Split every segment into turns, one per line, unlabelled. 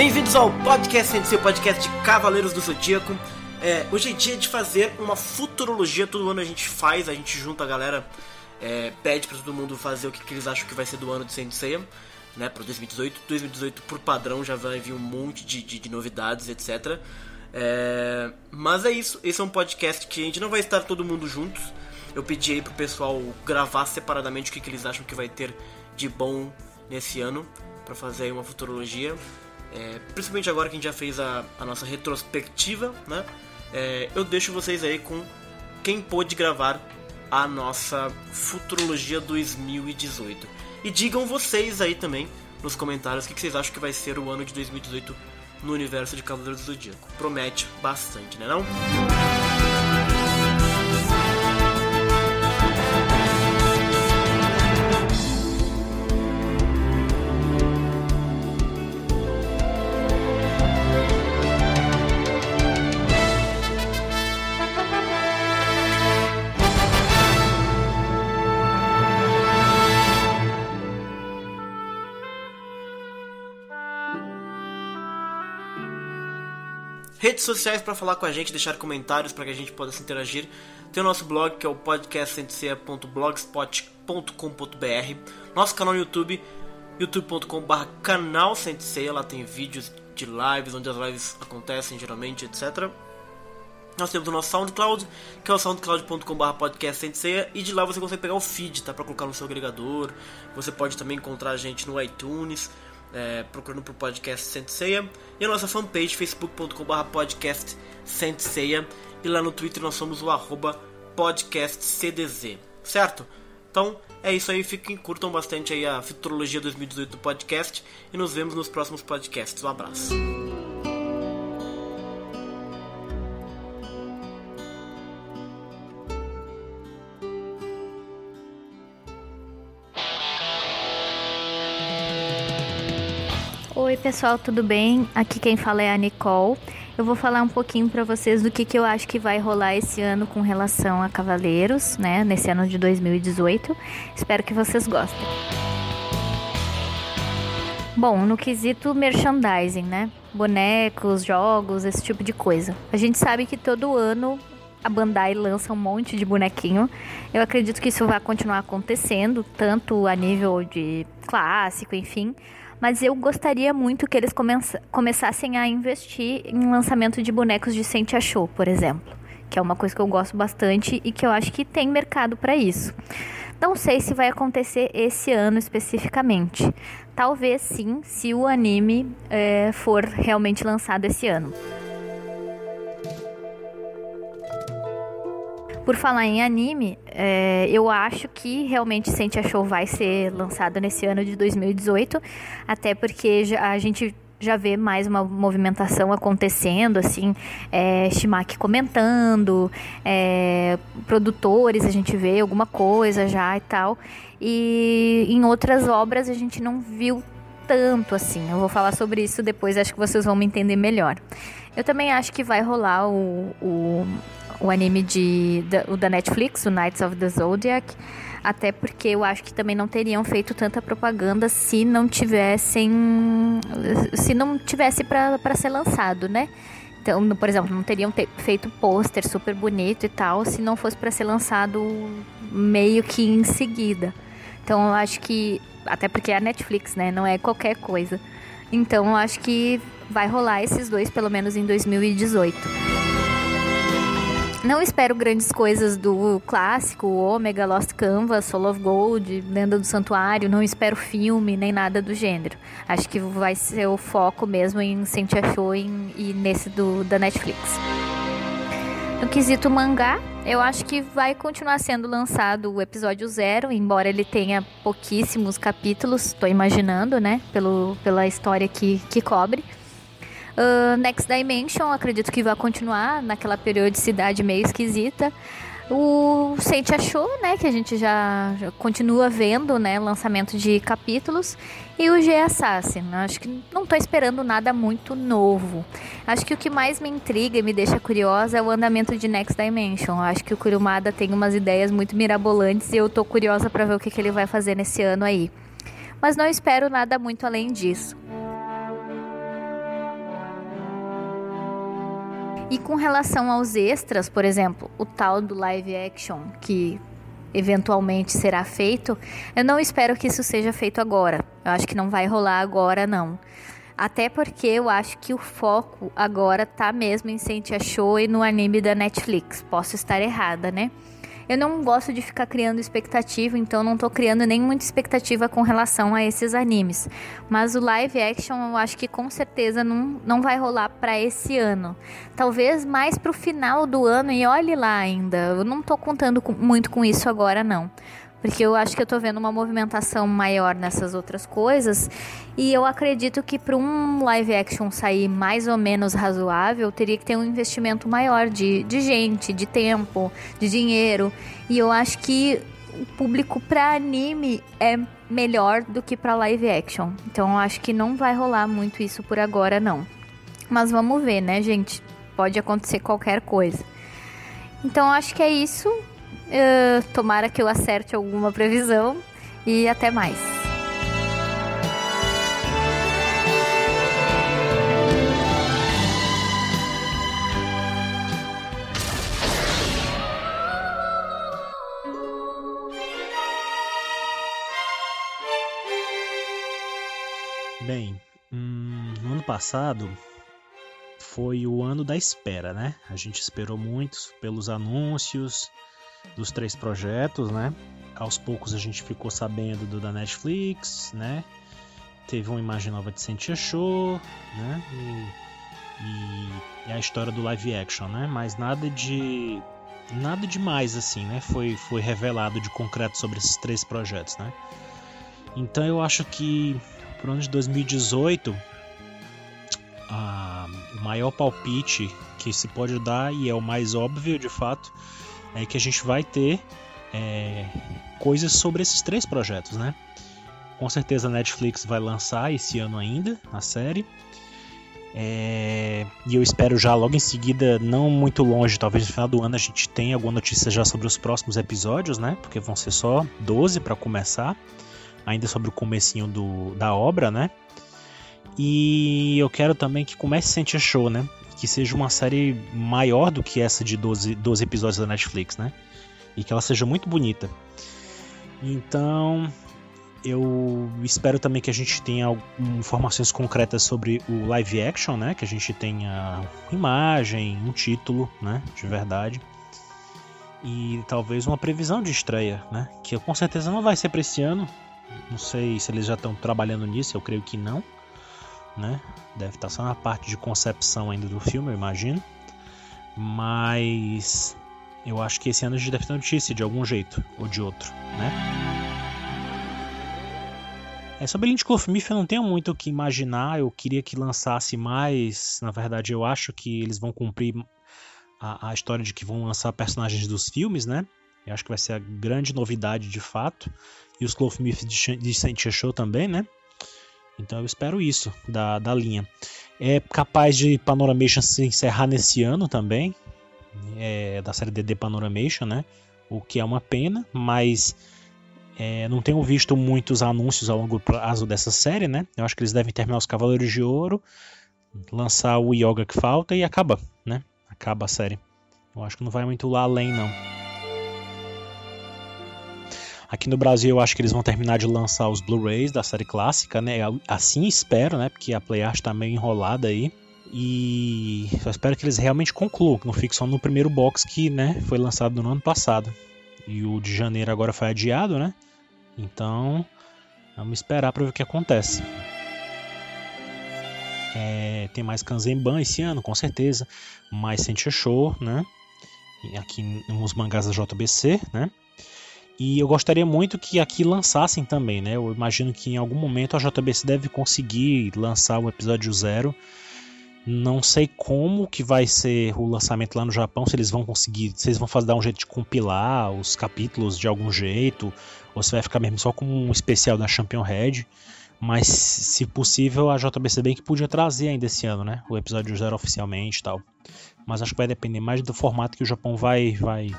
Bem-vindos ao podcast o podcast de Cavaleiros do Zodíaco. É, hoje é dia de fazer uma futurologia. Todo ano a gente faz, a gente junta a galera, é, pede para todo mundo fazer o que, que, eles acham que vai ser do ano de Sensei, né, para 2018. 2018, por padrão, já vai vir um monte de, de, de novidades, etc. É, mas é isso, esse é um podcast que a gente não vai estar todo mundo juntos. Eu pedi aí pro pessoal gravar separadamente o que, que eles acham que vai ter de bom nesse ano para fazer aí uma futurologia. É, principalmente agora que a gente já fez a, a nossa retrospectiva, né? É, eu deixo vocês aí com quem pôde gravar a nossa Futurologia 2018. E digam vocês aí também nos comentários o que, que vocês acham que vai ser o ano de 2018 no universo de Cavaleiros do Zodíaco. Promete bastante, né não? Redes sociais para falar com a gente, deixar comentários para que a gente possa interagir. Tem o nosso blog que é o podcastcentecia.blogspot.com.br, nosso canal no YouTube, youtube.com.br canal Centeia, lá tem vídeos de lives, onde as lives acontecem geralmente, etc. Nós temos o nosso SoundCloud, que é o soundcloud.com.br podcast e de lá você consegue pegar o feed, tá? Para colocar no seu agregador. Você pode também encontrar a gente no iTunes é, procurando por podcast Senseia e a nossa fanpage facebook.com.br podcast Senseia e lá no Twitter nós somos o arroba podcastcdz, certo? Então é isso aí, fiquem, curtam bastante aí a Futurologia 2018 do podcast e nos vemos nos próximos podcasts. Um abraço.
Oi, pessoal, tudo bem? Aqui quem fala é a Nicole. Eu vou falar um pouquinho para vocês do que, que eu acho que vai rolar esse ano com relação a Cavaleiros, né? Nesse ano de 2018. Espero que vocês gostem. Bom, no quesito merchandising, né? Bonecos, jogos, esse tipo de coisa. A gente sabe que todo ano a Bandai lança um monte de bonequinho. Eu acredito que isso vai continuar acontecendo, tanto a nível de clássico, enfim mas eu gostaria muito que eles começassem a investir em lançamento de bonecos de Sente Show, por exemplo, que é uma coisa que eu gosto bastante e que eu acho que tem mercado para isso. Não sei se vai acontecer esse ano especificamente. Talvez sim, se o anime é, for realmente lançado esse ano. Por falar em anime, é, eu acho que realmente Sente a Show vai ser lançado nesse ano de 2018, até porque a gente já vê mais uma movimentação acontecendo, assim, é, Shimaki comentando, é, produtores, a gente vê alguma coisa já e tal. E em outras obras a gente não viu tanto assim. Eu vou falar sobre isso depois, acho que vocês vão me entender melhor. Eu também acho que vai rolar o, o o anime de, da, o da Netflix, o Knights of the Zodiac, até porque eu acho que também não teriam feito tanta propaganda se não tivessem se não tivesse para ser lançado, né? Então, por exemplo, não teriam feito pôster super bonito e tal se não fosse para ser lançado meio que em seguida. Então, eu acho que até porque é a Netflix, né? Não é qualquer coisa. Então, eu acho que vai rolar esses dois pelo menos em 2018. Não espero grandes coisas do clássico, Omega, Lost Canvas, Soul of Gold, Lenda do Santuário. Não espero filme nem nada do gênero. Acho que vai ser o foco mesmo em Sentia Show e nesse do, da Netflix. No quesito mangá, eu acho que vai continuar sendo lançado o episódio zero, embora ele tenha pouquíssimos capítulos, estou imaginando, né? Pelo, pela história que, que cobre. Uh, Next Dimension, acredito que vai continuar naquela periodicidade meio esquisita. O Sente achou, né, que a gente já, já, continua vendo, né, lançamento de capítulos. E o G Assassin, acho que não estou esperando nada muito novo. Acho que o que mais me intriga e me deixa curiosa é o andamento de Next Dimension. Acho que o Kurumada tem umas ideias muito mirabolantes e eu estou curiosa para ver o que, que ele vai fazer nesse ano aí. Mas não espero nada muito além disso. E com relação aos extras, por exemplo, o tal do live action que eventualmente será feito, eu não espero que isso seja feito agora. Eu acho que não vai rolar agora, não. Até porque eu acho que o foco agora tá mesmo em Sentia Show e no anime da Netflix. Posso estar errada, né? Eu não gosto de ficar criando expectativa, então não tô criando nem muita expectativa com relação a esses animes. Mas o live action eu acho que com certeza não, não vai rolar para esse ano. Talvez mais pro final do ano e olhe lá ainda. Eu não tô contando com, muito com isso agora não. Porque eu acho que eu tô vendo uma movimentação maior nessas outras coisas. E eu acredito que para um live action sair mais ou menos razoável, teria que ter um investimento maior de, de gente, de tempo, de dinheiro. E eu acho que o público para anime é melhor do que para live action. Então eu acho que não vai rolar muito isso por agora, não. Mas vamos ver, né, gente? Pode acontecer qualquer coisa. Então acho que é isso. Uh, tomara que eu acerte alguma previsão e até mais.
Bem, hum, no ano passado foi o ano da espera, né? A gente esperou muito pelos anúncios, dos três projetos, né? Aos poucos a gente ficou sabendo do da Netflix, né? Teve uma imagem nova de Sentia Show, né? E, e, e, a história do live action, né? Mas nada de nada demais assim, né? Foi foi revelado de concreto sobre esses três projetos, né? Então eu acho que pro ano de 2018 a, o maior palpite que se pode dar e é o mais óbvio de fato é que a gente vai ter é, coisas sobre esses três projetos, né? Com certeza a Netflix vai lançar esse ano ainda a série. É, e eu espero já logo em seguida, não muito longe, talvez no final do ano a gente tenha alguma notícia já sobre os próximos episódios, né? Porque vão ser só 12 para começar, ainda sobre o comecinho do, da obra, né? E eu quero também que comece a sentir show, né? Que seja uma série maior do que essa de 12, 12 episódios da Netflix, né? E que ela seja muito bonita. Então, eu espero também que a gente tenha informações concretas sobre o live action, né? Que a gente tenha imagem, um título, né? De verdade. E talvez uma previsão de estreia, né? Que com certeza não vai ser para esse ano. Não sei se eles já estão trabalhando nisso, eu creio que não né? Deve estar só na parte de concepção ainda do filme, eu imagino. Mas eu acho que esse ano a gente deve ter notícia de algum jeito ou de outro, né? É, sobre Lynch Cloverleaf eu não tenho muito o que imaginar, eu queria que lançasse mais, na verdade eu acho que eles vão cumprir a, a história de que vão lançar personagens dos filmes, né? Eu acho que vai ser a grande novidade de fato. E os Cloverleaf de, de Saint Show também, né? Então eu espero isso da, da linha. É capaz de Panoramation se encerrar nesse ano também, é, da série DD Panoramation, né? O que é uma pena, mas é, não tenho visto muitos anúncios ao longo prazo dessa série, né? Eu acho que eles devem terminar os Cavaleiros de Ouro, lançar o Yoga que falta e acaba, né? Acaba a série. Eu acho que não vai muito lá além, não. Aqui no Brasil eu acho que eles vão terminar de lançar os Blu-rays da série clássica, né? Assim espero, né? Porque a PlayArt está meio enrolada aí. E só espero que eles realmente concluam, que não fique só no primeiro box que né, foi lançado no ano passado. E o de janeiro agora foi adiado, né? Então, vamos esperar para ver o que acontece. É, tem mais Kanzenban esse ano, com certeza. Mais Sentia Show, né? Aqui nos mangás da JBC, né? E eu gostaria muito que aqui lançassem também, né? Eu imagino que em algum momento a JBC deve conseguir lançar o episódio zero. Não sei como que vai ser o lançamento lá no Japão, se eles vão conseguir, se eles vão fazer dar um jeito de compilar os capítulos de algum jeito, ou se vai ficar mesmo só como um especial da Champion Red. Mas se possível, a JBC bem que podia trazer ainda esse ano, né? O episódio zero oficialmente e tal. Mas acho que vai depender mais do formato que o Japão vai vai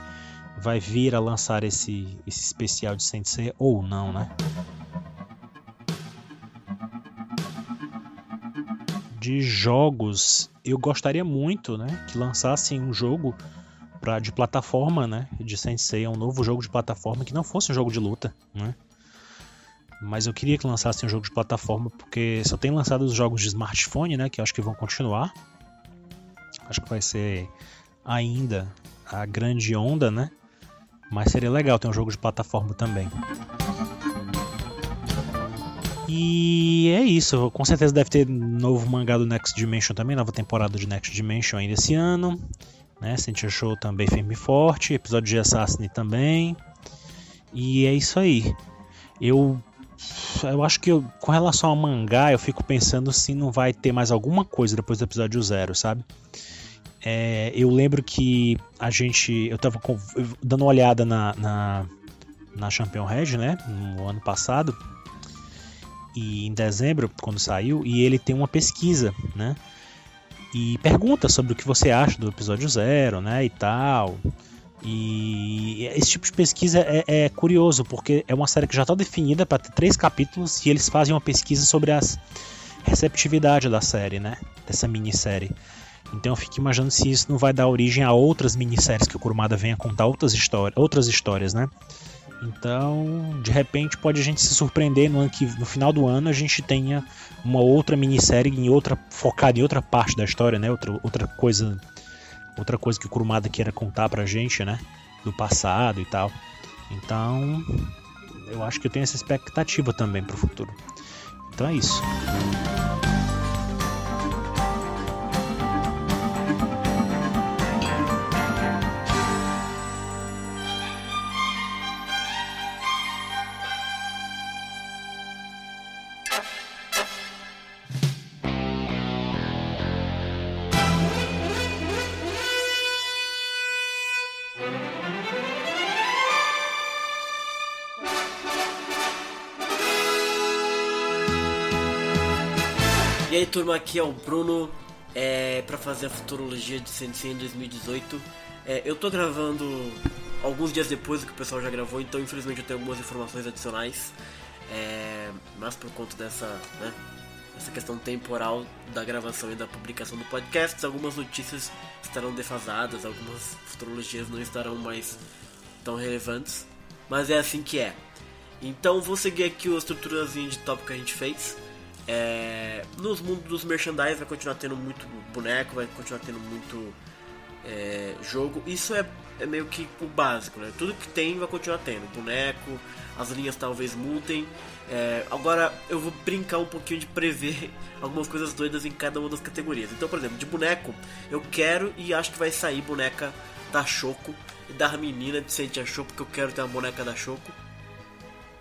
vai vir a lançar esse, esse especial de Sensei ou não, né? de jogos, eu gostaria muito, né, que lançassem um jogo pra, de plataforma, né, de Sensei, um novo jogo de plataforma que não fosse um jogo de luta, né. Mas eu queria que lançassem um jogo de plataforma porque só tem lançado os jogos de smartphone, né, que acho que vão continuar. Acho que vai ser ainda a grande onda, né? Mas seria legal ter um jogo de plataforma também. E é isso, com certeza deve ter novo mangá do Next Dimension também, nova temporada de Next Dimension ainda esse ano. Né? Sentia Show também firme e forte, episódio de Assassin também. E é isso aí. Eu eu acho que eu, com relação ao mangá, eu fico pensando se não vai ter mais alguma coisa depois do episódio zero, sabe? É, eu lembro que a gente. Eu tava com, dando uma olhada na, na, na Champion Red, né? No ano passado e em dezembro, quando saiu, e ele tem uma pesquisa, né? E pergunta sobre o que você acha do episódio zero, né? E tal. E esse tipo de pesquisa é, é curioso, porque é uma série que já está definida para ter três capítulos e eles fazem uma pesquisa sobre a receptividade da série, né? Dessa minissérie. Então eu fico imaginando se isso não vai dar origem a outras minisséries que o Kurumada venha contar outras, histórias, outras histórias, né? Então, de repente, pode a gente se surpreender no, que, no final do ano a gente tenha uma outra minissérie em outra focada em outra parte da história, né? Outra, outra coisa, outra coisa que o Kurumada queira contar pra gente, né? Do passado e tal. Então, eu acho que eu tenho essa expectativa também pro futuro. Então é isso.
Turma, aqui é o Bruno é, para fazer a futurologia de Sensei em 2018. É, eu tô gravando alguns dias depois do que o pessoal já gravou, então infelizmente eu tenho algumas informações adicionais, é, mas por conta dessa, né, essa questão temporal da gravação e da publicação do podcast, algumas notícias estarão defasadas, algumas futurologias não estarão mais tão relevantes, mas é assim que é. Então vou seguir aqui a estruturazinha de tópico que a gente fez. É, nos mundos dos merchandise vai continuar tendo muito boneco, vai continuar tendo muito é, jogo. Isso é, é, meio que o básico, né? Tudo que tem vai continuar tendo. Boneco, as linhas talvez mudem. É, agora eu vou brincar um pouquinho de prever algumas coisas doidas em cada uma das categorias. Então, por exemplo, de boneco, eu quero e acho que vai sair boneca da Choco e da menina de Sentia Choco, porque eu quero ter uma boneca da Choco.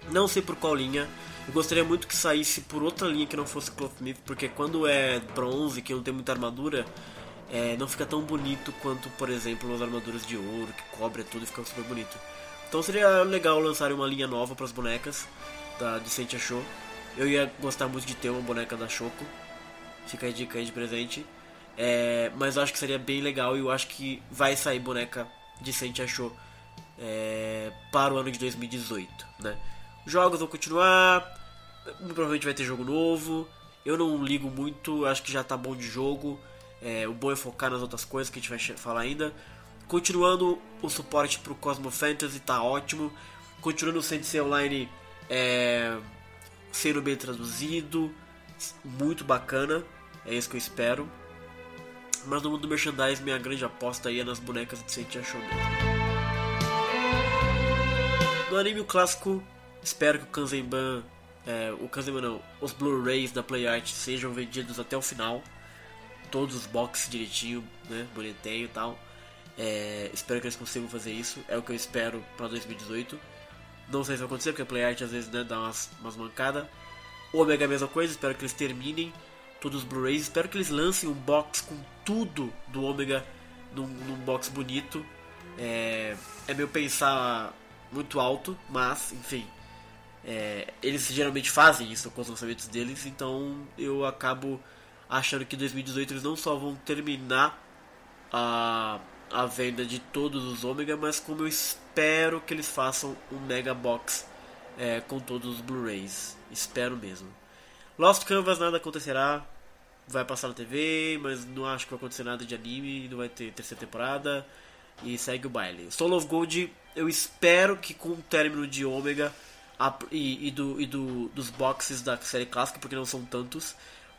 Não sei por qual linha. Eu gostaria muito que saísse por outra linha que não fosse Clothmith, porque quando é bronze, que não tem muita armadura, é, não fica tão bonito quanto, por exemplo, as armaduras de ouro, que cobre tudo e fica super bonito. Então seria legal lançar uma linha nova para as bonecas da Decente Show. Eu ia gostar muito de ter uma boneca da Choco. Fica a dica aí de presente. É, mas eu acho que seria bem legal e eu acho que vai sair boneca decente achou é, para o ano de 2018, né? Jogos vão continuar, provavelmente vai ter jogo novo. Eu não ligo muito, acho que já tá bom de jogo. É, o bom é focar nas outras coisas que a gente vai falar ainda. Continuando o suporte pro Cosmo Fantasy, tá ótimo. Continuando o Sensei Online é, sendo bem traduzido, muito bacana. É isso que eu espero. Mas no mundo do merchandise, minha grande aposta aí é nas bonecas de Sensei Show No anime clássico, espero que o Kanzenban é, o Kazema não, os Blu-rays da PlayArt sejam vendidos até o final, todos os boxes direitinho, né, bonitinho e tal. É, espero que eles consigam fazer isso, é o que eu espero para 2018. Não sei se vai acontecer, porque a PlayArt às vezes né, dá umas, umas mancadas. O Omega é a mesma coisa, espero que eles terminem todos os Blu-rays. Espero que eles lancem um box com tudo do Omega num, num box bonito. É, é meu pensar muito alto, mas enfim, é, eles geralmente fazem isso com os lançamentos deles, então eu acabo achando que em 2018 eles não só vão terminar a, a venda de todos os Ômega, mas como eu espero que eles façam um Mega Box é, com todos os Blu-rays. Espero mesmo. Lost Canvas nada acontecerá. vai passar na TV, mas não acho que vai acontecer nada de anime, não vai ter terceira temporada e segue o baile. Soul of Gold, eu espero que com o término de Omega a, e, e, do, e do, dos boxes da série clássica, porque não são tantos,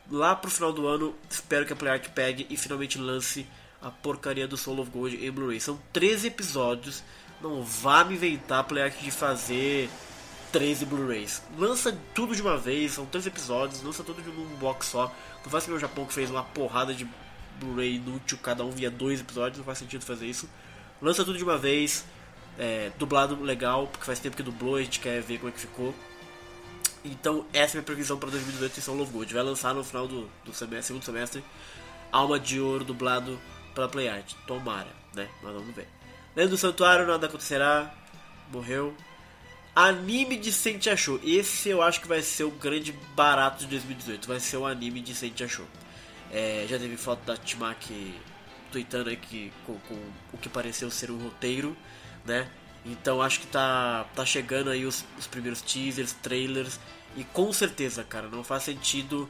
lá pro final do ano, espero que a PlayArt pegue e finalmente lance a porcaria do Soul of Gold em Blu-ray. São 13 episódios, não vá me inventar PlayArt de fazer 13 Blu-rays. Lança tudo de uma vez, são 13 episódios, lança tudo de um box só. Não faz que o Japão que fez uma porrada de Blu-ray inútil, cada um via dois episódios, não faz sentido fazer isso. Lança tudo de uma vez, é, dublado legal, porque faz tempo que dublou, a gente quer ver como é que ficou. Então, essa é a minha previsão para 2018 em São Love Gold. Vai lançar no final do, do semestre, segundo semestre, Alma de Ouro dublado pela Play Art. Tomara, né? Mas vamos ver. Lendo do Santuário, nada acontecerá. Morreu. Anime de Sente Achou. Esse eu acho que vai ser o grande barato de 2018. Vai ser o anime de Sente Achou. É, já teve foto da Timaki tweetando aí que, com, com, o que pareceu ser um roteiro, né? Então acho que tá, tá chegando aí os, os primeiros teasers, trailers. E com certeza, cara, não faz sentido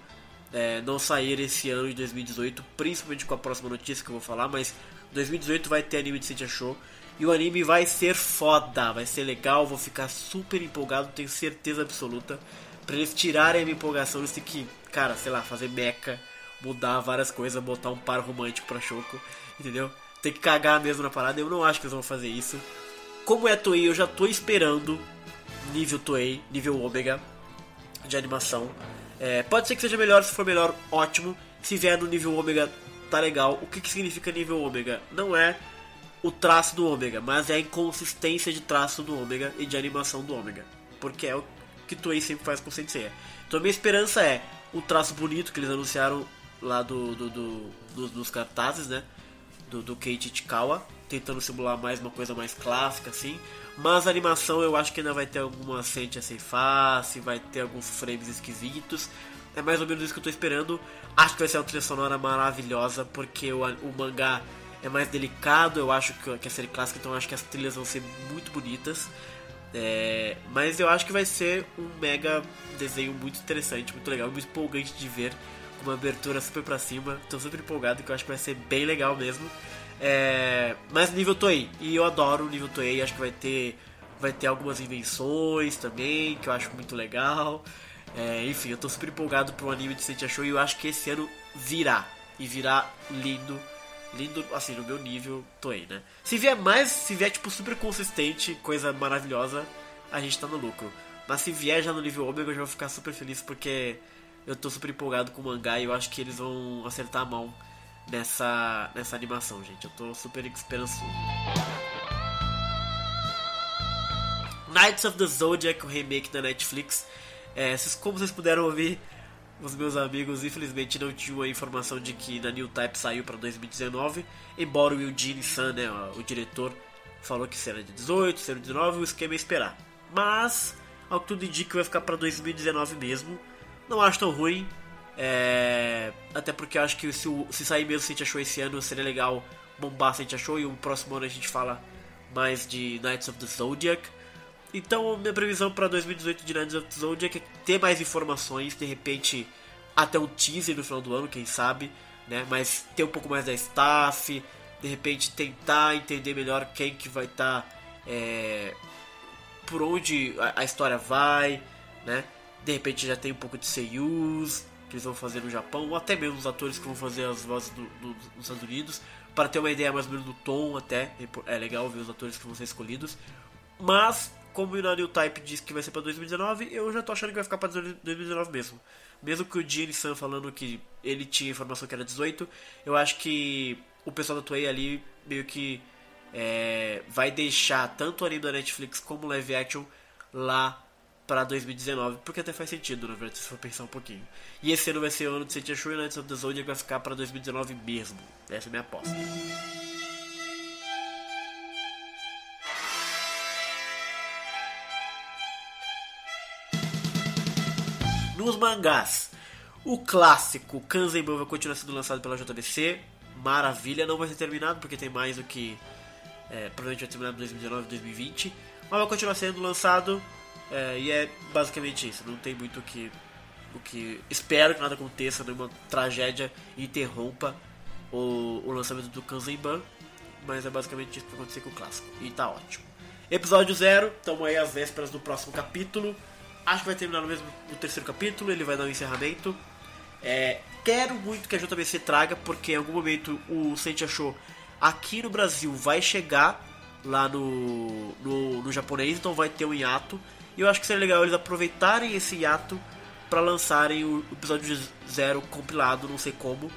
é, não sair esse ano de 2018, principalmente com a próxima notícia que eu vou falar, mas 2018 vai ter anime de Sentia Show. E o anime vai ser foda, vai ser legal, vou ficar super empolgado, tenho certeza absoluta. Pra eles tirarem a minha empolgação, eles têm que, cara, sei lá, fazer meca, mudar várias coisas, botar um par romântico pra Choco, entendeu? Tem que cagar mesmo na parada, eu não acho que eles vão fazer isso. Como é Toei, eu já tô esperando nível Toei, nível Omega de animação. É, pode ser que seja melhor, se for melhor, ótimo. Se vier no nível Ômega, tá legal. O que, que significa nível Ômega? Não é o traço do Ômega, mas é a inconsistência de traço do Ômega e de animação do Ômega. Porque é o que Toei sempre faz com Sensei. Então a minha esperança é o traço bonito que eles anunciaram lá do, do, do, do dos cartazes, né? Do, do Keiichi Chikawa, tentando simular mais uma coisa mais clássica, assim. Mas a animação eu acho que ainda vai ter alguma sente sem face, vai ter alguns frames esquisitos. É mais ou menos isso que eu tô esperando. Acho que vai ser uma trilha sonora maravilhosa, porque o, o mangá é mais delicado, eu acho que, que a série clássica, então acho que as trilhas vão ser muito bonitas. É, mas eu acho que vai ser um mega desenho muito interessante, muito legal, muito empolgante de ver, com uma abertura super pra cima. Tô super empolgado, que eu acho que vai ser bem legal mesmo. É, mas nível Toei, e eu adoro o nível Toei, acho que vai ter, vai ter algumas invenções também, que eu acho muito legal. É, enfim, eu tô super empolgado pro anime de Sentia Show e eu acho que esse ano virá. E virá lindo. Lindo, assim, no meu nível Toei, né? Se vier mais, se vier tipo super consistente, coisa maravilhosa, a gente tá no lucro. Mas se vier já no nível Omega, eu já vou ficar super feliz porque eu tô super empolgado com o mangá e eu acho que eles vão acertar a mão nessa, nessa animação, gente. Eu tô super esperançoso. Knights of the Zodiac, o remake da Netflix. É, como vocês puderam ouvir, os meus amigos infelizmente não tinham a informação de que na New Type saiu para 2019, embora o Eugene Sun, né, o diretor, falou que será de 18, será de 19, o esquema é esperar. Mas, ao que tudo indica, vai ficar para 2019 mesmo. Não acho tão ruim, é, até porque eu acho que se, se sair mesmo se a gente achou esse ano, seria legal bombar se a gente achou. E o próximo ano a gente fala mais de Knights of the Zodiac. Então, minha previsão para 2018 de Knights of the Zodiac é ter mais informações, de repente até um teaser no final do ano, quem sabe, né? Mas ter um pouco mais da staff, de repente tentar entender melhor quem que vai estar, tá, é, por onde a, a, história vai, né? De repente já tem um pouco de seiyus, que eles vão fazer no Japão, ou até mesmo os atores que vão fazer as vozes do, do, nos Estados Unidos, para ter uma ideia mais ou menos do tom até, é legal ver os atores que vão ser escolhidos. Mas, como o New Type disse que vai ser para 2019, eu já tô achando que vai ficar para 2019 mesmo. Mesmo que o Gene San falando que ele tinha informação que era 18, eu acho que o pessoal da Toei ali meio que é, vai deixar tanto o anime da Netflix como o live action lá para 2019, porque até faz sentido, na verdade, se for pensar um pouquinho. E esse ano vai ser o ano de Sentia Show e Knights of the Zodiac vai ficar para 2019 mesmo. Essa é a minha aposta. Nos mangás, o clássico Kanzenban vai continuar sendo lançado pela JBC. Maravilha, não vai ser terminado porque tem mais do que. É, provavelmente vai terminar em 2019 2020. Mas vai continuar sendo lançado é, e é basicamente isso, não tem muito o que O que espero que nada aconteça, nenhuma tragédia interrompa o, o lançamento do Kanzenban. Mas é basicamente isso que vai acontecer com o clássico. E tá ótimo. Episódio 0, estamos aí às vésperas do próximo capítulo. Acho que vai terminar no mesmo no terceiro capítulo, ele vai dar um encerramento. É, quero muito que a JBC traga, porque em algum momento o Sente achou aqui no Brasil vai chegar lá no, no, no, japonês, então vai ter um hiato. E eu acho que seria legal eles aproveitarem esse hiato para lançarem o episódio zero compilado, não sei como,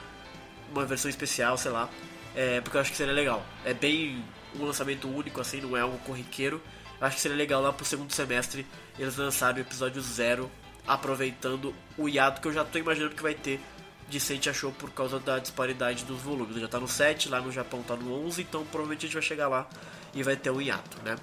uma versão especial, sei lá, é, porque eu acho que seria legal. É bem um lançamento único, assim, não é algo corriqueiro. Eu acho que seria legal lá pro segundo semestre eles lançarem o episódio zero, aproveitando o hiato que eu já tô imaginando que vai ter de Sente achou por causa da disparidade dos volumes. Já tá no 7, lá no Japão tá no 11, então provavelmente a gente vai chegar lá e vai ter um hiato, né?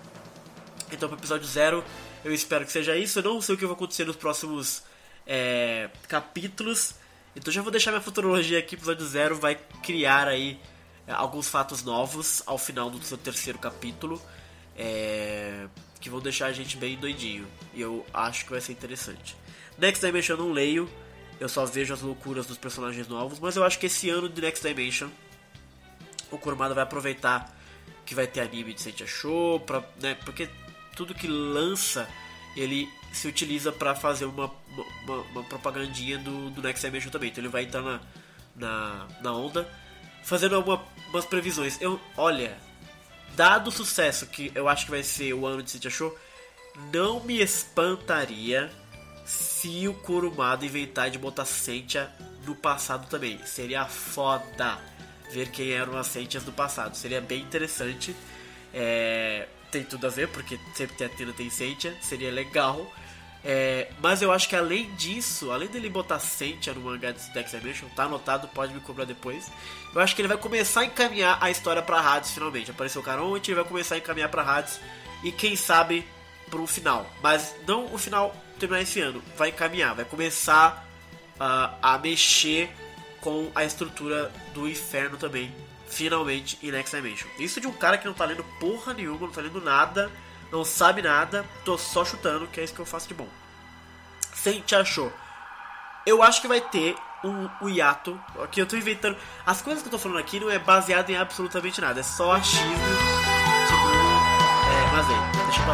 Então pro episódio 0, eu espero que seja isso. Eu não sei o que vai acontecer nos próximos é, capítulos, então já vou deixar minha futurologia aqui. Episódio 0 vai criar aí é, alguns fatos novos ao final do seu terceiro capítulo. É, que vão deixar a gente bem doidinho. E eu acho que vai ser interessante. Next Dimension eu não leio, eu só vejo as loucuras dos personagens novos, mas eu acho que esse ano de Next Dimension o Kurumada vai aproveitar que vai ter anime de Sentia Show, pra, né, porque tudo que lança ele se utiliza para fazer uma, uma, uma, propagandinha do, do Next Dimension também. Então ele vai entrar na, na, na onda fazendo algumas previsões. Eu, olha, dado o sucesso que eu acho que vai ser o ano de Sentia Show, não me espantaria se o Kurumada inventar de botar Sentia no passado também. Seria foda ver quem eram as Sentias do passado. Seria bem interessante. É, tem tudo a ver, porque sempre tem Athena tem Sentia. Seria legal. É, mas eu acho que além disso, além dele botar Sentia no mangá de Dex Dimension, tá anotado, pode me cobrar depois. Eu acho que ele vai começar a encaminhar a história pra Hades finalmente. Apareceu o Caronte, ele vai começar a encaminhar pra Hades e quem sabe pro final. Mas não o final terminar esse ano, vai encaminhar, vai começar uh, a mexer com a estrutura do inferno também, finalmente em Next Dimension. Isso de um cara que não tá lendo porra nenhuma, não tá lendo nada, não sabe nada, tô só chutando, que é isso que eu faço de bom. Sente achou. Eu acho que vai ter um, um hiato. Aqui eu tô inventando. As coisas que eu tô falando aqui não é baseado em absolutamente nada, é só achismo. Tipo, é, deixa eu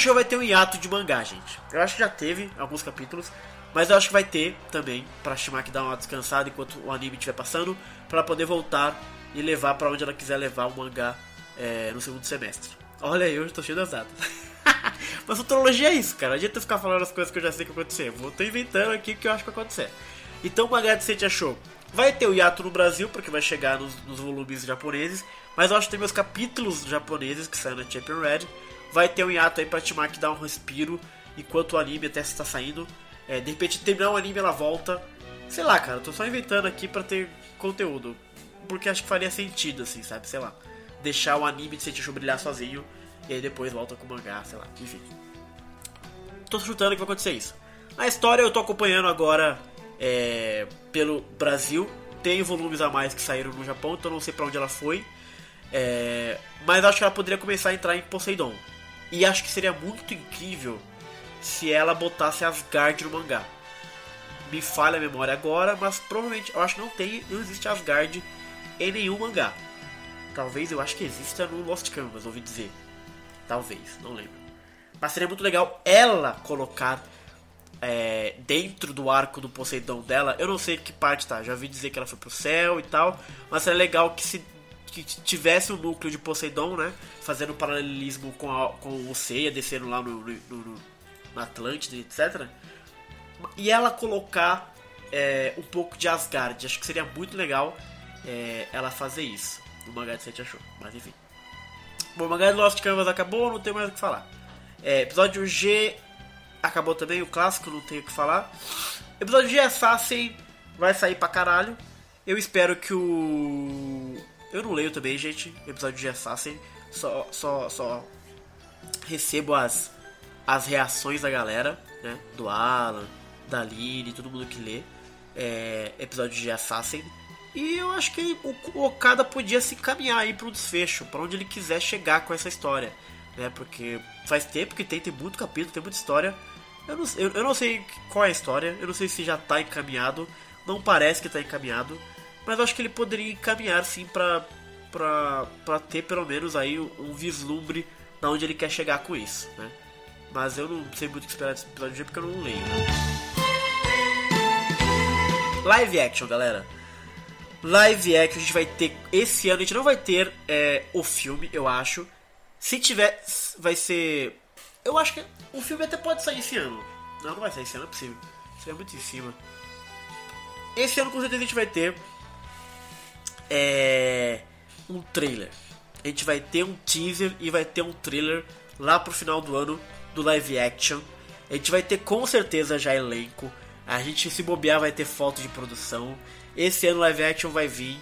Show vai ter um hiato de mangá, gente. Eu acho que já teve alguns capítulos, mas eu acho que vai ter também para que dar uma descansada enquanto o anime estiver passando, para poder voltar e levar para onde ela quiser levar o mangá é, no segundo semestre. Olha aí, eu estou cheio das datas. mas futurologia é isso, cara. Não adianta ficar falando as coisas que eu já sei que vai acontecer. Vou tô inventando aqui o que eu acho que vai acontecer. Então o mangá de Saint Show vai ter o hiato no Brasil, porque vai chegar nos, nos volumes japoneses, mas eu acho que tem meus capítulos japoneses que saem na Champion Red vai ter um hiato aí pra Timaki dar um respiro enquanto o anime até está saindo. É, de repente terminar o anime ela volta. Sei lá, cara, tô só inventando aqui pra ter conteúdo. Porque acho que faria sentido, assim, sabe? Sei lá. Deixar o anime de Sentishu brilhar sozinho e aí depois volta com o mangá, sei lá, enfim. Tô chutando que vai acontecer isso. A história eu tô acompanhando agora é, pelo Brasil. Tem volumes a mais que saíram no Japão, então não sei para onde ela foi. É, mas acho que ela poderia começar a entrar em Poseidon. E acho que seria muito incrível se ela botasse Asgard no mangá. Me falha a memória agora, mas provavelmente eu acho que não tem, não existe Asgard em nenhum mangá. Talvez eu acho que exista no Lost Canvas, ouvi dizer. Talvez, não lembro. Mas seria muito legal ela colocar é, dentro do arco do Poseidon dela. Eu não sei que parte tá, já vi dizer que ela foi pro céu e tal. Mas seria legal que se que tivesse o um núcleo de Poseidon, né? Fazendo paralelismo com, a, com o Seiya, descendo lá no, no, no, no Atlântida, etc. E ela colocar é, um pouco de Asgard. Acho que seria muito legal é, ela fazer isso. O mangá de Sete achou. Mas enfim. Bom, o mangá de Lost Canvas acabou, não tem mais o que falar. É, episódio G acabou também, o clássico, não tenho o que falar. Episódio G Assassin vai sair pra caralho. Eu espero que o eu não leio também, gente, episódio de Assassin. Só, só, só recebo as, as reações da galera, né? Do Alan, da Lily, todo mundo que lê é, episódio de Assassin. E eu acho que o, Okada podia se encaminhar aí para um desfecho, para onde ele quiser chegar com essa história. né? Porque faz tempo que tem, tem muito capítulo, tem muita história. Eu não, eu, eu não sei qual é a história, eu não sei se já tá encaminhado, não parece que tá encaminhado, mas eu acho que ele poderia encaminhar sim pra, pra ter pelo menos aí um vislumbre na onde ele quer chegar com isso, né? Mas eu não sei muito o que esperar desse episódio porque eu não leio. Live action, galera. Live action a gente vai ter esse ano, a gente não vai ter é, o filme, eu acho. Se tiver, vai ser. Eu acho que o filme até pode sair esse ano. Não, não vai sair esse ano, é possível. Seria muito em cima. Esse ano com certeza a gente vai ter é, um trailer. A gente vai ter um teaser e vai ter um trailer lá pro final do ano do live action. A gente vai ter com certeza já elenco. A gente se bobear vai ter foto de produção. Esse ano live action vai vir.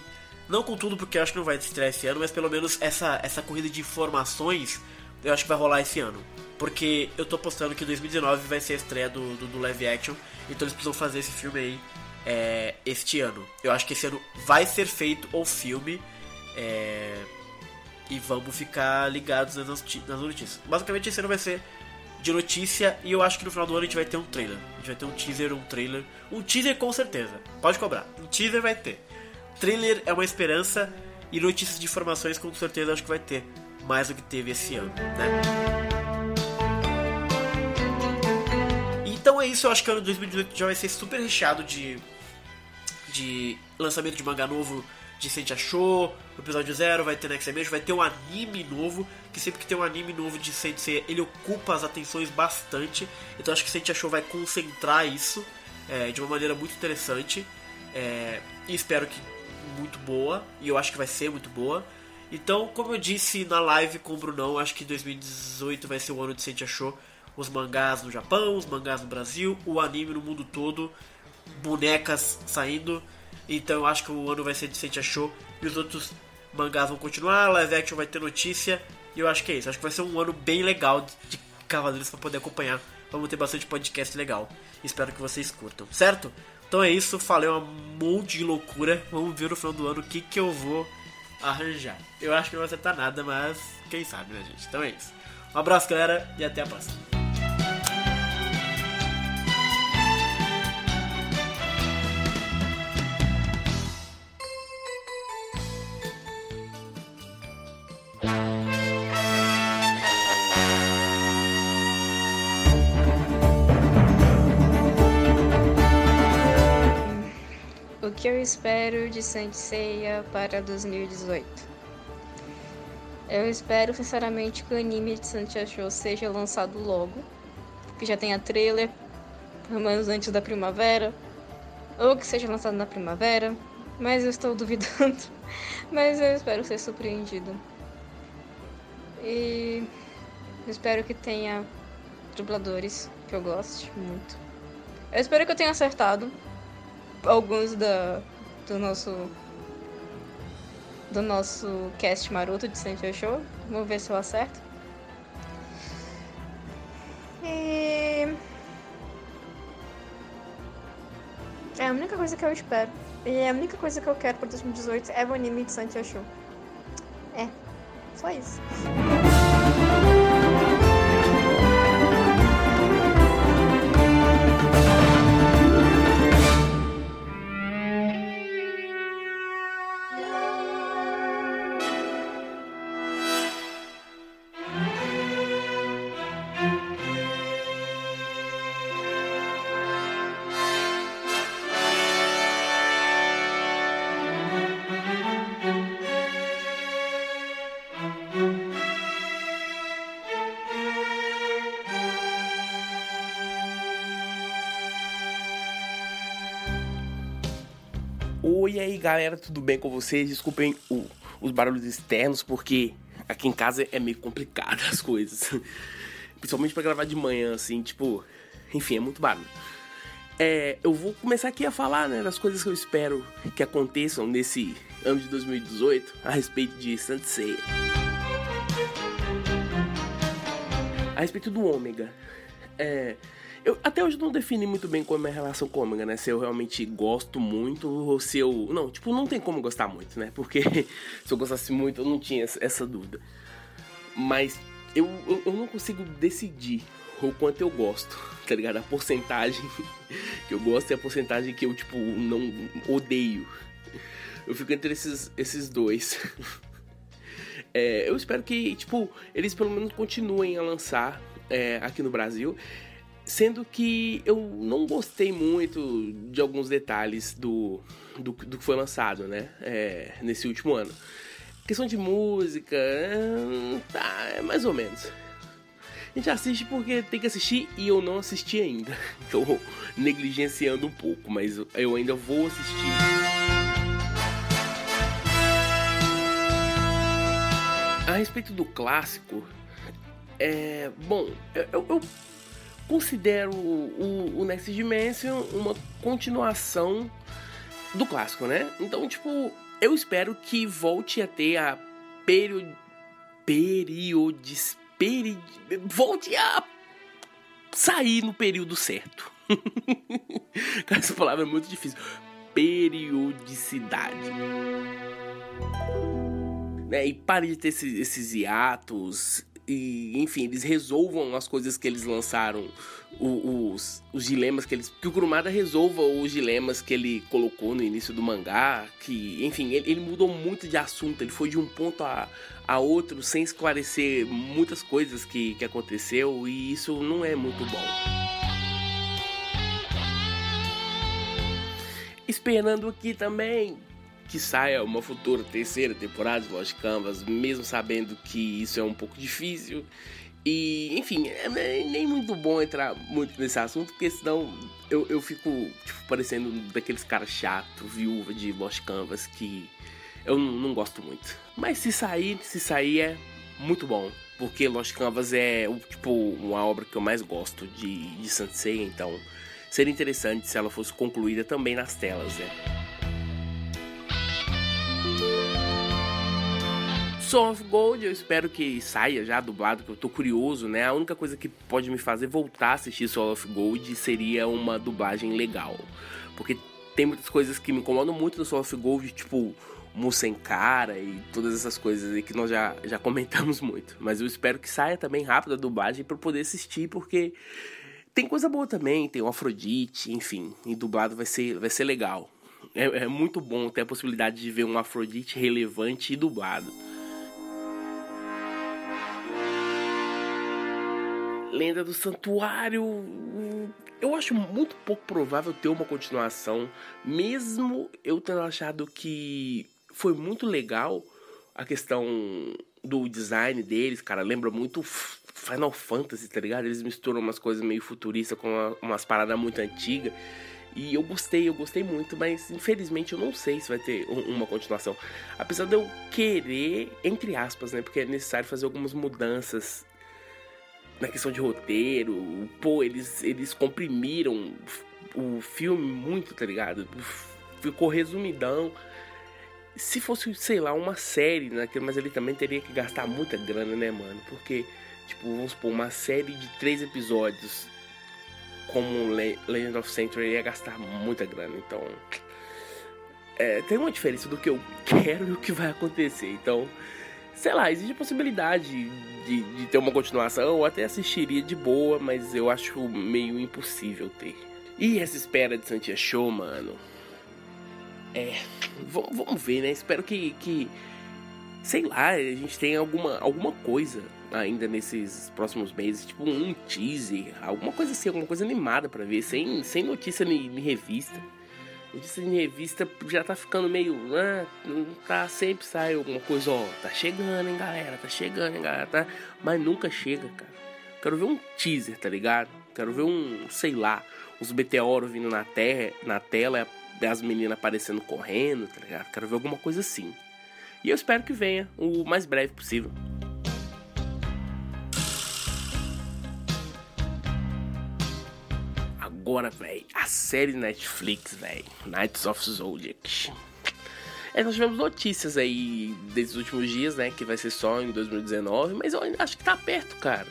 Não com tudo porque eu acho que não vai estrear esse ano, mas pelo menos essa, essa corrida de informações eu acho que vai rolar esse ano. Porque eu tô apostando que 2019 vai ser a estreia do, do, do live action. Então eles precisam fazer esse filme aí é, este ano. Eu acho que esse ano vai ser feito o filme. É, e vamos ficar ligados nas, nas notícias. Basicamente esse ano vai ser de notícia e eu acho que no final do ano a gente vai ter um trailer. A gente vai ter um teaser, um trailer. Um teaser com certeza. Pode cobrar. Um teaser vai ter. Trailer é uma esperança e notícias de informações com certeza acho que vai ter. Mais do que teve esse ano, né? Então é isso, eu acho que o ano de 2018 já vai ser super recheado de de lançamento de mangá novo de Sente Achou, o episódio 0 vai ter Next Dimension, vai ter um anime novo, que sempre que tem um anime novo de Sensei, ele ocupa as atenções bastante, então acho que Sente Achou vai concentrar isso é, de uma maneira muito interessante, é, e espero que muito boa, e eu acho que vai ser muito boa. Então, como eu disse na live com o Brunão, acho que 2018 vai ser o ano de Sente Achou, os mangás no Japão, os mangás no Brasil, o anime no mundo todo, bonecas saindo. Então eu acho que o ano vai ser de Sente Show e os outros mangás vão continuar, live action vai ter notícia. E eu acho que é isso. Acho que vai ser um ano bem legal de, Cavaleiros para poder acompanhar. Vamos ter bastante podcast legal. Espero que vocês curtam, certo? Então é isso, falei um monte de loucura. Vamos ver no final do ano o que, que eu vou arranjar. Eu acho que não vai acertar nada, mas quem sabe, né, gente? Então é isso. Um abraço, galera, e até a próxima.
Espero de Saint Seiya para 2018? Eu espero sinceramente que o anime de Saint Show seja lançado logo, que já tenha trailer, pelo menos antes da primavera, ou que seja lançado na primavera, mas eu estou duvidando. mas eu espero ser surpreendido. E espero que tenha dubladores que eu goste muito. Eu espero que eu tenha acertado, alguns da, do nosso do nosso cast maroto de Sancho Show. Vamos ver se eu acerto. E... É a única coisa que eu espero. E a única coisa que eu quero para 2018 é o anime de Sancho Show. É, só isso.
Oi aí galera, tudo bem com vocês? Desculpem o, os barulhos externos, porque aqui em casa é meio complicado as coisas. Principalmente para gravar de manhã, assim, tipo. Enfim, é muito barulho. É, eu vou começar aqui a falar né, das coisas que eu espero que aconteçam nesse ano de 2018 a respeito de Sansei. A respeito do Ômega. É, eu até hoje não defini muito bem como é a relação com ômega, né? Se eu realmente gosto muito ou se eu. Não, tipo, não tem como gostar muito, né? Porque se eu gostasse muito, eu não tinha essa dúvida. Mas eu, eu, eu não consigo decidir o quanto eu gosto, tá ligado? A porcentagem que eu gosto e a porcentagem que eu, tipo, não odeio. Eu fico entre esses, esses dois. É, eu espero que, tipo, eles pelo menos continuem a lançar é, aqui no Brasil. Sendo que eu não gostei muito de alguns detalhes do, do, do que foi lançado, né? É, nesse último ano. Questão de música, é, tá, é mais ou menos. A gente assiste porque tem que assistir e eu não assisti ainda. Tô negligenciando um pouco, mas eu ainda vou assistir. A respeito do clássico, é. Bom, eu, eu considero o, o Next Dimension uma continuação do clássico, né? Então, tipo, eu espero que volte a ter a period... periodis... Peri... volte a sair no período certo. Essa palavra é muito difícil. Periodicidade. Né? E pare de ter esses, esses hiatos, e enfim, eles resolvam as coisas que eles lançaram, os, os dilemas que eles. Que o Kurumada resolva os dilemas que ele colocou no início do mangá. Que, enfim, ele, ele mudou muito de assunto, ele foi de um ponto a, a outro sem esclarecer muitas coisas que, que aconteceu, e isso não é muito bom. Esperando aqui também que saia uma futura terceira temporada de Lost Canvas, mesmo sabendo que isso é um pouco difícil. E, enfim, é nem muito bom entrar muito nesse assunto, porque senão eu, eu fico, tipo, parecendo daqueles caras chato, viúva de Lost Canvas, que eu não, não gosto muito. Mas se sair, se sair é muito bom. Porque Lost Canvas é, tipo, uma obra que eu mais gosto de, de Sansei, então seria interessante se ela fosse concluída também nas telas, né? Soul of Gold, eu espero que saia já dublado, que eu tô curioso, né? A única coisa que pode me fazer voltar a assistir Soul of Gold seria uma dublagem legal. Porque tem muitas coisas que me incomodam muito no Soul of Gold, tipo Musenkara e todas essas coisas aí que nós já, já comentamos muito. Mas eu espero que saia também rápido a dublagem para poder assistir, porque tem coisa boa também, tem o Afrodite, enfim, e dublado vai ser, vai ser legal. É, é muito bom ter a possibilidade de ver um Afrodite relevante e dublado. Lenda do Santuário. Eu acho muito pouco provável ter uma continuação, mesmo eu tendo achado que foi muito legal a questão do design deles, cara. Lembra muito Final Fantasy, tá ligado? Eles misturam umas coisas meio futuristas com uma, umas paradas muito antigas. E eu gostei, eu gostei muito, mas infelizmente eu não sei se vai ter uma continuação. Apesar de eu querer, entre aspas, né? Porque é necessário fazer algumas mudanças na questão de roteiro. Pô, eles, eles comprimiram o filme muito, tá ligado? Ficou resumidão. Se fosse, sei lá, uma série, né? mas ele também teria que gastar muita grana, né, mano? Porque, tipo, vamos supor, uma série de três episódios como Legend of Century ia gastar muita grana. Então, é, tem uma diferença do que eu quero e o que vai acontecer. Então, sei lá, existe a possibilidade de, de ter uma continuação. Eu até assistiria de boa, mas eu acho meio impossível ter. E essa espera de Santia Show, mano. É. Vamos ver, né? Espero que, que. Sei lá, a gente tenha alguma, alguma coisa ainda nesses próximos meses, tipo um teaser, alguma coisa assim, alguma coisa animada para ver, sem, sem notícia em, em revista. Notícia em revista já tá ficando meio. Ah, tá sempre sai alguma coisa, ó. Tá chegando, hein, galera. Tá chegando, hein, galera. Tá... Mas nunca chega, cara. Quero ver um teaser, tá ligado? Quero ver um, sei lá, os meteoros vindo na, terra, na tela as meninas aparecendo correndo, tá ligado? Quero ver alguma coisa assim. E eu espero que venha o mais breve possível. Agora, velho, a série Netflix, velho, Knights of Zodiac. É, nós tivemos notícias aí desses últimos dias, né, que vai ser só em 2019, mas eu acho que tá perto, cara.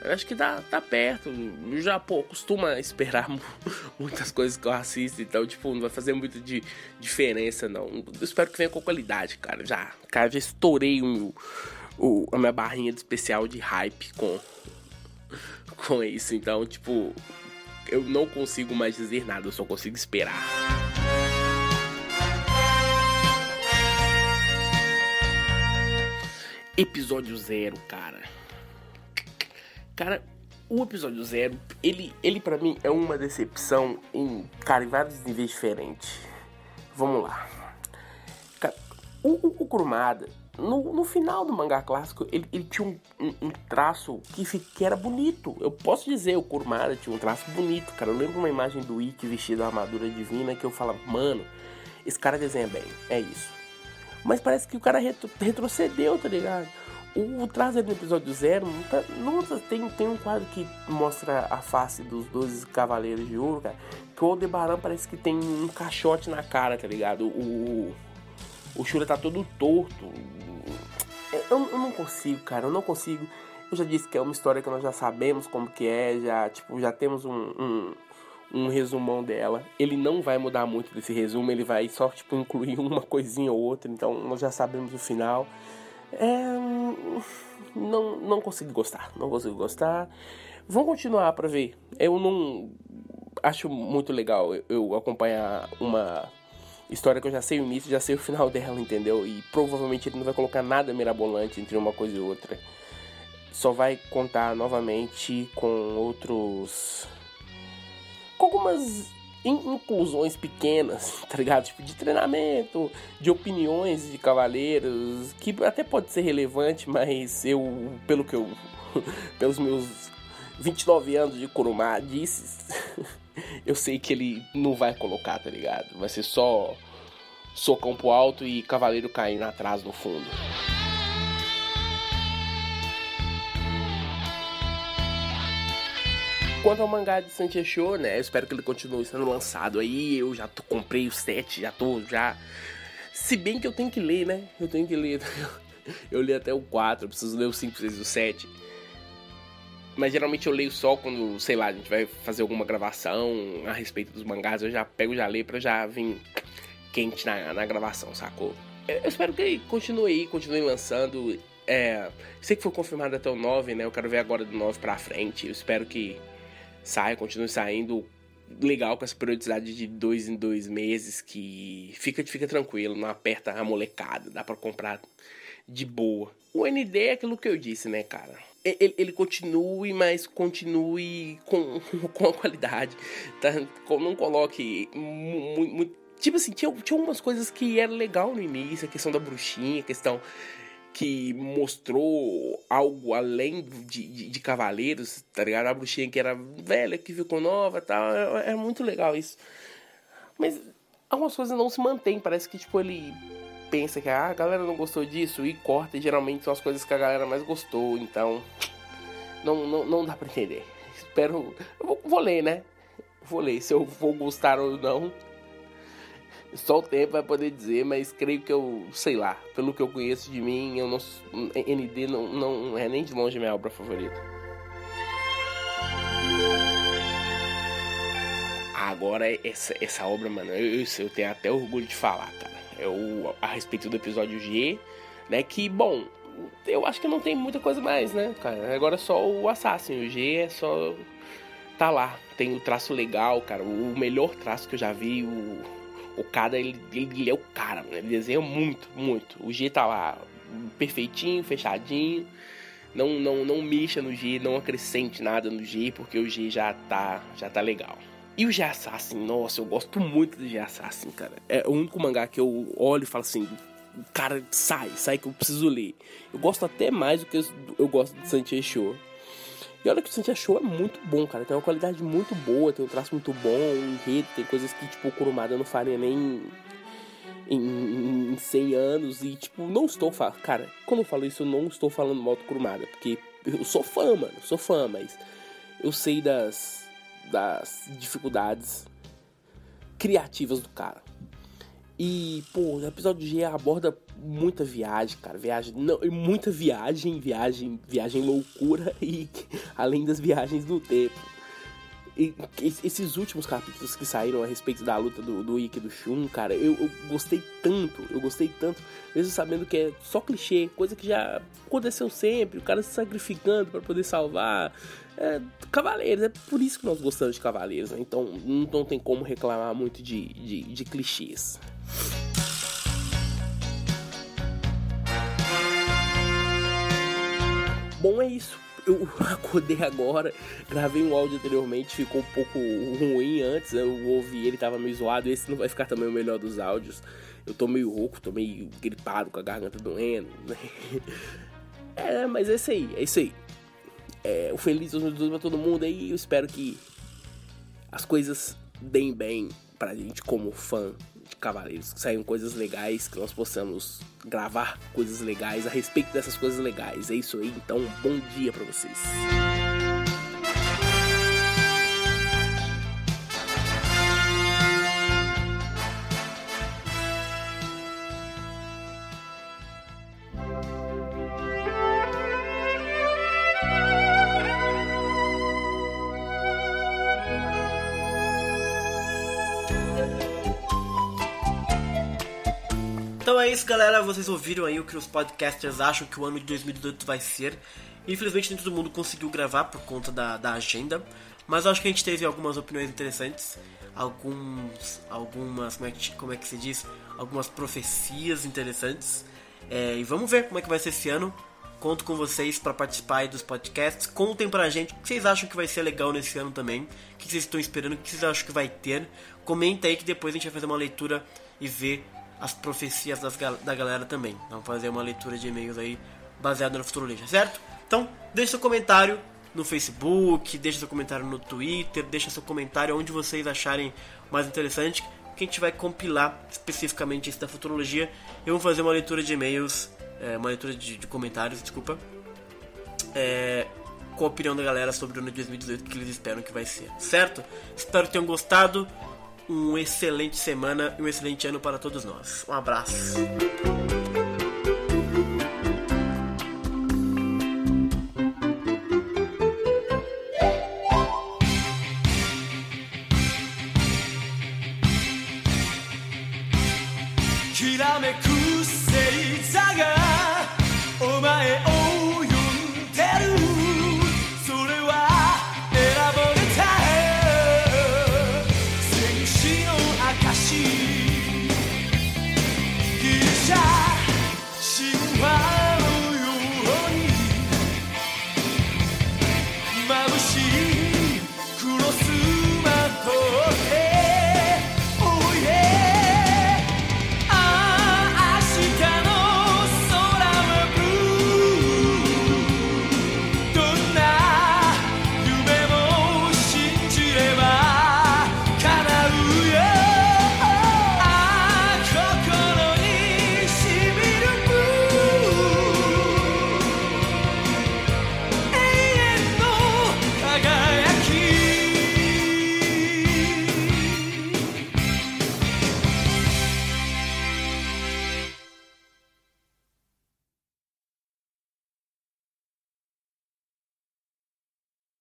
Eu acho que tá, tá perto. Eu já, pô, costuma esperar muitas coisas que eu assisto, então, tipo, não vai fazer muito de diferença, não. Eu espero que venha com qualidade, cara. Já, cara, já estourei o o, a minha barrinha de especial de hype com, com isso. Então, tipo, eu não consigo mais dizer nada, eu só consigo esperar. Episódio zero, cara. Cara, o episódio zero, ele, ele para mim é uma decepção em, cara, em vários níveis diferentes. Vamos lá. Cara, o, o, o Kurumada, no, no final do mangá clássico, ele, ele tinha um, um, um traço que, que, era bonito. Eu posso dizer, o Kurumada tinha um traço bonito, cara. Eu lembro uma imagem do Ikki vestido a armadura divina que eu falava, mano, esse cara desenha bem, é isso. Mas parece que o cara retro, retrocedeu, tá ligado? O, o traço no episódio zero, não tá, não, tem, tem um quadro que mostra a face dos 12 Cavaleiros de Ouro, cara. Que o Aldebaran parece que tem um caixote na cara, tá ligado? O, o Shura tá todo torto. Eu, eu não consigo, cara, eu não consigo. Eu já disse que é uma história que nós já sabemos como que é, já, tipo, já temos um, um, um resumão dela. Ele não vai mudar muito desse resumo, ele vai só, tipo, incluir uma coisinha ou outra, então nós já sabemos o final. É, não, não consigo gostar, não consigo gostar. Vamos continuar para ver. Eu não acho muito legal eu acompanhar uma história que eu já sei o início, já sei o final dela, entendeu? E provavelmente ele não vai colocar nada mirabolante entre uma coisa e outra. Só vai contar novamente com outros. com algumas inclusões pequenas, tá ligado? Tipo, de treinamento, de opiniões de cavaleiros, que até pode ser relevante, mas eu, pelo que eu. pelos meus 29 anos de Kurumá disse. eu sei que ele não vai colocar, tá ligado? Vai ser só socão pro alto e cavaleiro caindo atrás no fundo. Quanto ao mangá de Santiago, né? Eu espero que ele continue sendo lançado aí. Eu já tô, comprei o 7, já tô já. Se bem que eu tenho que ler, né? Eu tenho que ler. Eu li até o 4, preciso ler o 5, 6 e o 7. Mas geralmente eu leio só quando, sei lá, a gente vai fazer alguma gravação a respeito dos mangás. Eu já pego, já leio pra já vir quente na, na gravação, sacou? Eu espero que continue aí, continue lançando. É, sei que foi confirmado até o 9, né? Eu quero ver agora do 9 pra frente. Eu espero que saia, continue saindo legal com essa periodicidade de dois em dois meses que fica, fica tranquilo, não aperta a molecada, dá para comprar de boa. O ND é aquilo que eu disse, né, cara? Ele, ele continue, mas continue com, com a qualidade. Tá? Não coloque muito. Tipo assim, tinha, tinha umas coisas que era legal no início, a questão da bruxinha, a questão que mostrou algo além de, de, de, Cavaleiros, tá ligado? A bruxinha que era velha, que ficou nova tal. É, é muito legal isso. Mas algumas coisas não se mantêm. Parece que, tipo, ele pensa que ah, a galera não gostou disso e corta, e geralmente são as coisas que a galera mais gostou, então não, não, não dá pra entender. Espero. Eu vou, vou ler, né? Vou ler. Se eu vou gostar ou não, só o tempo vai poder dizer, mas creio que eu, sei lá, pelo que eu conheço de mim, eu não, ND não, não é nem de longe minha obra favorita. Agora, essa, essa obra, mano, eu, eu tenho até orgulho de falar, cara é o, a respeito do episódio G, né? Que, bom, eu acho que não tem muita coisa mais, né, cara? Agora é só o Assassin, o G é só. tá lá. Tem o traço legal, cara. O melhor traço que eu já vi, o, o cara, ele, ele é o cara, né? Ele desenha muito, muito. O G tá lá perfeitinho, fechadinho. Não, não, não mexa no G, não acrescente nada no G, porque o G já tá, já tá legal. E o G-Assassin, nossa, eu gosto muito do G-Assassin, cara. É o único mangá que eu olho e falo assim, cara, sai, sai que eu preciso ler. Eu gosto até mais do que eu gosto de Santiago Show. E olha que o Santiago Show é muito bom, cara. Tem uma qualidade muito boa, tem um traço muito bom, um enredo, tem coisas que, tipo, o Kurumada não faria nem em, em 100 anos. E, tipo, não estou falando... Cara, quando eu falo isso, eu não estou falando mal do Kurumada. Porque eu sou fã, mano. Sou fã, mas... Eu sei das das dificuldades criativas do cara. E, pô, o episódio G aborda muita viagem, cara. Viagem. Não, muita viagem, viagem, viagem loucura e além das viagens do tempo. Esses últimos capítulos que saíram a respeito da luta do, do Ikki e do Shun, cara, eu, eu, gostei tanto, eu gostei tanto, mesmo sabendo que é só clichê, coisa que já aconteceu sempre, o cara se sacrificando para poder salvar. É, Cavaleiros, é por isso que nós gostamos de Cavaleiros, né? então não, não tem como reclamar muito de, de, de clichês. Bom, é isso eu acordei agora, gravei um áudio anteriormente, ficou um pouco ruim antes, eu ouvi ele tava meio zoado, esse não vai ficar também o melhor dos áudios. Eu tô meio rouco, tô meio gripado, com a garganta doendo, né? É, mas é isso aí, é isso aí. É, o feliz 2012 pra todo mundo aí, eu espero que as coisas deem bem pra gente como fã Cavaleiros, que saiam coisas legais, que nós possamos gravar coisas legais a respeito dessas coisas legais. É isso aí, então, bom dia para vocês.
É isso, galera. Vocês ouviram aí o que os podcasters acham que o ano de 2018 vai ser. Infelizmente nem todo mundo conseguiu gravar por conta da, da agenda. Mas acho que a gente teve algumas opiniões interessantes. Alguns. Algumas. Como é que, como é que se diz? Algumas profecias interessantes. É, e vamos ver como é que vai ser esse ano. Conto com vocês para participar aí dos podcasts. Contem pra gente o que vocês acham que vai ser legal nesse ano também. O que vocês estão esperando, o que vocês acham que vai ter. Comenta aí que depois a gente vai fazer uma leitura e ver as profecias das, da galera também. Vamos fazer uma leitura de e-mails aí baseada na futurologia, certo? Então, deixe seu comentário no Facebook, deixe seu comentário no Twitter, deixe seu comentário onde vocês acharem mais interessante, que a gente vai compilar especificamente isso da futurologia. Eu vou fazer uma leitura de e-mails, é, uma leitura de, de comentários, desculpa, é, com a opinião da galera sobre o ano de 2018 que eles esperam que vai ser, certo? Espero que tenham gostado uma excelente semana e um excelente ano para todos nós. Um abraço.